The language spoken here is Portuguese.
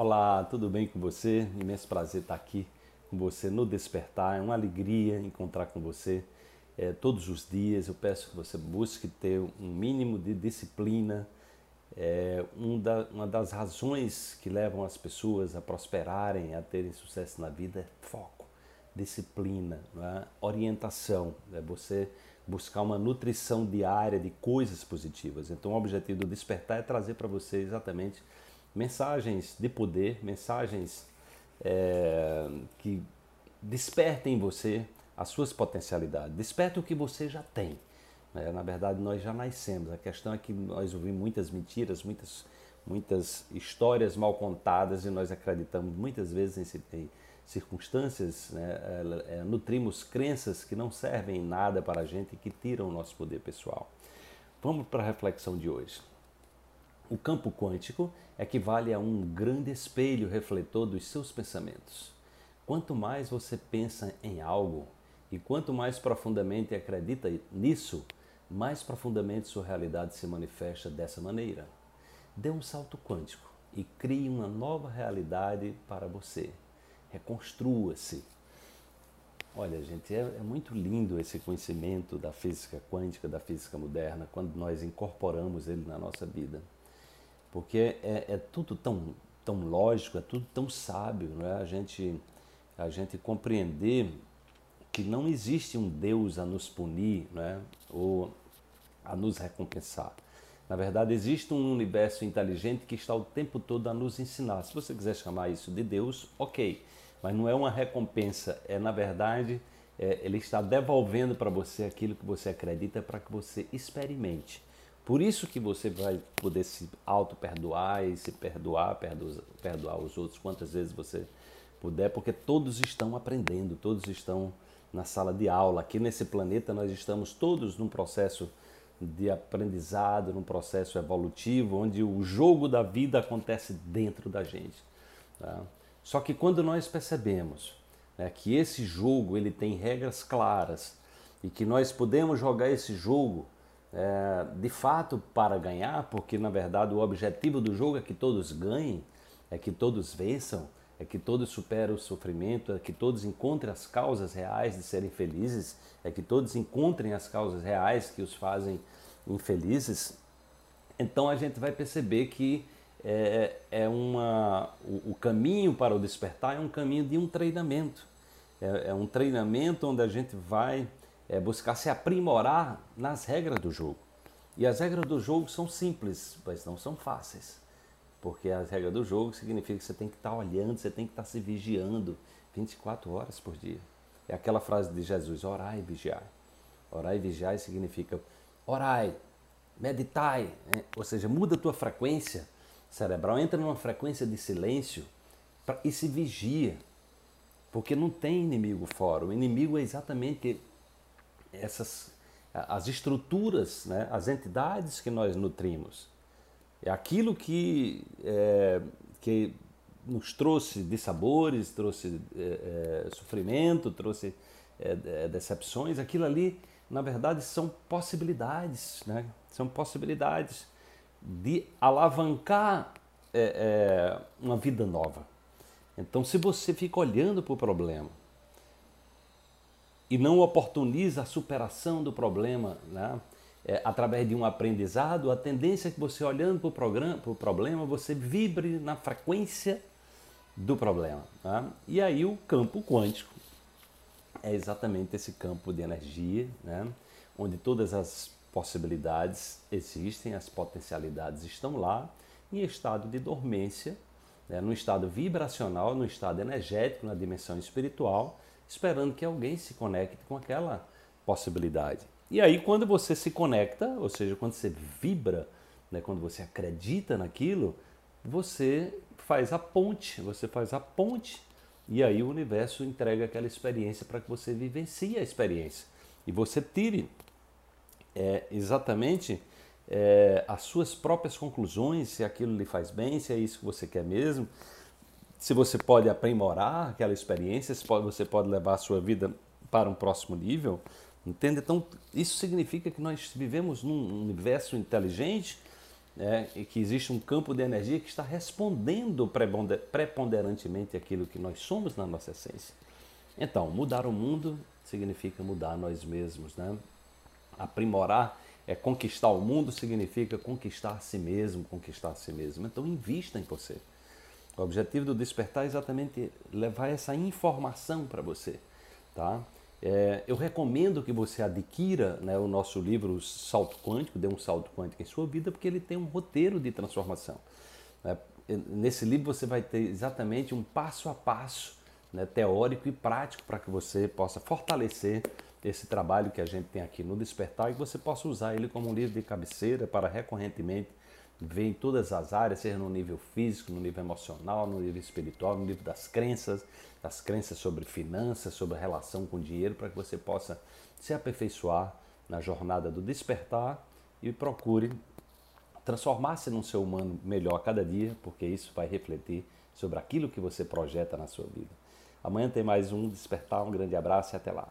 Olá, tudo bem com você? Imenso prazer estar aqui com você no Despertar. É uma alegria encontrar com você é, todos os dias. Eu peço que você busque ter um mínimo de disciplina. É, um da, uma das razões que levam as pessoas a prosperarem, a terem sucesso na vida é foco, disciplina, é? orientação. É você buscar uma nutrição diária de coisas positivas. Então, o objetivo do Despertar é trazer para você exatamente mensagens de poder, mensagens é, que despertem em você as suas potencialidades, despertem o que você já tem. Né? Na verdade, nós já nascemos. A questão é que nós ouvimos muitas mentiras, muitas, muitas histórias mal contadas e nós acreditamos muitas vezes em, circunstâncias, né? é, é, nutrimos crenças que não servem em nada para a gente e que tiram o nosso poder pessoal. Vamos para a reflexão de hoje. O campo quântico equivale a um grande espelho refletor dos seus pensamentos. Quanto mais você pensa em algo e quanto mais profundamente acredita nisso, mais profundamente sua realidade se manifesta dessa maneira. Dê um salto quântico e crie uma nova realidade para você. Reconstrua-se. Olha, gente, é, é, muito lindo esse conhecimento da física quântica, da física moderna, quando nós incorporamos ele na nossa vida porque é, é tudo tão, tão lógico, é tudo tão sábio, não é? A gente, a gente compreender que não existe um Deus a nos punir, não é? Ou a nos recompensar. Na verdade, existe um universo inteligente que está o tempo todo a nos ensinar. Se você quiser chamar isso de Deus, ok. Mas não é uma recompensa, é na verdade, é, ele está devolvendo para você aquilo que você acredita para que você experimente. Por isso que você vai poder se auto-perdoar e se perdoar, perdoar, os outros quantas vezes você puder, porque todos estão aprendendo, todos estão na sala de aula. Aqui nesse planeta nós estamos todos num processo de aprendizado, num processo evolutivo, onde o jogo da vida acontece dentro da gente. Tá? Só que quando nós percebemos né, que esse jogo ele tem regras claras e que nós podemos jogar esse jogo é, de fato para ganhar, porque na verdade o objetivo do jogo é que todos ganhem, é que todos vençam, é que todos superem o sofrimento, é que todos encontrem as causas reais de serem felizes, é que todos encontrem as causas reais que os fazem infelizes. Então a gente vai perceber que é, é uma, o, o, caminho para o despertar é um caminho de um treinamento. É, é um treinamento onde a gente vai é buscar se aprimorar nas regras do jogo. E as regras do jogo são simples, mas não são fáceis. Porque as regras do jogo significa que você tem que estar olhando, você tem que estar se vigiando 24 horas por dia. É aquela frase de Jesus: orai e vigiai. Orai e vigiai significa orai, meditai, né? ou seja, muda a tua frequência cerebral, entra numa frequência de silêncio e se vigia. Porque não tem inimigo fora. O inimigo é exatamente essas as estruturas, né, as entidades que nós nutrimos. É aquilo que, é, que nos trouxe dissabores, trouxe é, é, sofrimento, trouxe é, é, decepções, aquilo ali, na verdade, são possibilidades, né? são possibilidades de alavancar é, uma vida nova. Então, se você fica olhando para o problema, e não oportuniza a superação do problema né? É, através de um aprendizado, a tendência é que você olhando para o problema, você vibre na frequência do problema. Né? E aí o campo quântico é exatamente esse campo de energia, né? onde todas as possibilidades existem, as potencialidades estão lá, em estado de dormência, né? no estado vibracional, no estado energético, na dimensão espiritual, esperando que alguém se conecte com aquela possibilidade. E aí, quando você se conecta, ou seja, quando você vibra, né, quando você acredita naquilo, você faz a ponte, você faz a ponte e aí o universo entrega aquela experiência para que você vivencie a experiência e você tire é, exatamente é, as suas próprias conclusões, se aquilo lhe faz bem, se é isso que você quer mesmo, se você pode aprimorar aquela experiência, se pode, você pode levar a sua vida para um próximo nível, entende? Então, isso significa que nós vivemos num universo inteligente né, e que existe um campo de energia que está respondendo preponderantemente aquilo que nós somos na nossa essência. Então, mudar o mundo significa mudar nós mesmos, né? Aprimorar é conquistar o mundo significa conquistar a si mesmo, conquistar a si mesmo. Então, invista em você. O objetivo do despertar é exatamente levar essa informação para você, tá? É, eu recomendo que você adquira né, o nosso livro Salto Quântico, Dê um Salto Quântico em sua vida, porque ele tem um roteiro de transformação. Né? Nesse livro você vai ter exatamente um passo a passo né, teórico e prático para que você possa fortalecer esse trabalho que a gente tem aqui no Despertar e que você possa usar ele como um livro de cabeceira para recorrentemente ver em todas as áreas, seja no nível físico, no nível emocional, no nível espiritual, no nível das crenças, das crenças sobre finanças, sobre a relação com o dinheiro, para que você possa se aperfeiçoar na jornada do despertar e procure transformar-se num ser humano melhor a cada dia, porque isso vai refletir sobre aquilo que você projeta na sua vida. Amanhã tem mais um Despertar, um grande abraço e até lá.